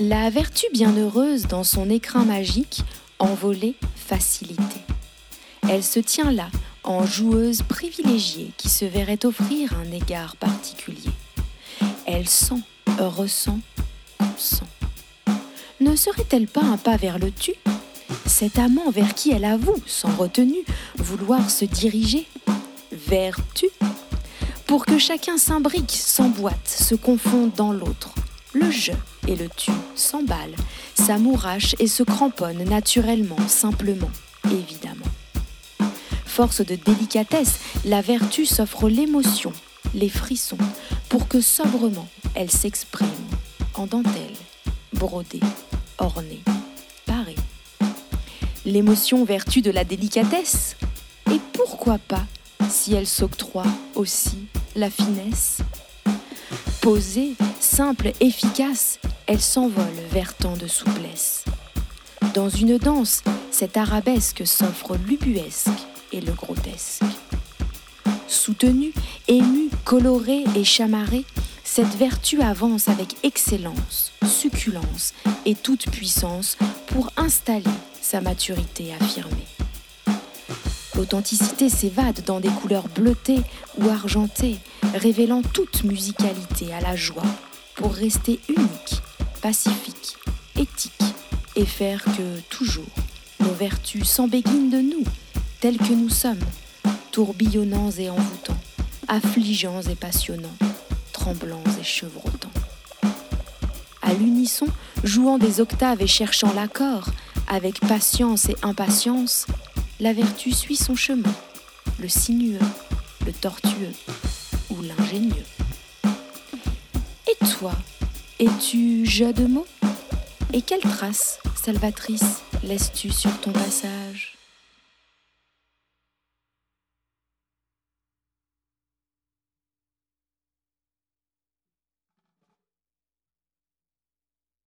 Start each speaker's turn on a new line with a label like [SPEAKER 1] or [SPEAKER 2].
[SPEAKER 1] La vertu bienheureuse dans son écrin magique, envolée, facilité. Elle se tient là, en joueuse privilégiée qui se verrait offrir un égard particulier. Elle sent, ressent, consent. Ne serait-elle pas un pas vers le tu? Cet amant vers qui elle avoue, sans retenue, vouloir se diriger Vers tu? Pour que chacun s'imbrique, s'emboîte, se confonde dans l'autre. Le je et le tu s'emballent, s'amourachent et se cramponnent naturellement, simplement, évidemment. Force de délicatesse, la vertu s'offre l'émotion, les frissons, pour que sobrement elle s'exprime en dentelle, brodée, ornée, parée. L'émotion vertu de la délicatesse, et pourquoi pas si elle s'octroie aussi la finesse? Posée, simple, efficace, elle s'envole vers tant de souplesse. Dans une danse, cette arabesque s'offre l'ubuesque et le grotesque. Soutenue, émue, colorée et chamarrée, cette vertu avance avec excellence, succulence et toute puissance pour installer sa maturité affirmée. L'authenticité s'évade dans des couleurs bleutées ou argentées, révélant toute musicalité à la joie, pour rester unique, pacifique, éthique, et faire que, toujours, nos vertus s'embéguinent de nous, tels que nous sommes, tourbillonnants et envoûtants, affligeants et passionnants, tremblants et chevrotants. À l'unisson, jouant des octaves et cherchant l'accord, avec patience et impatience, la vertu suit son chemin, le sinueux, le tortueux ou l'ingénieux. Et toi, es-tu jeu de mots? Et quelle trace, salvatrice, laisses-tu sur ton passage?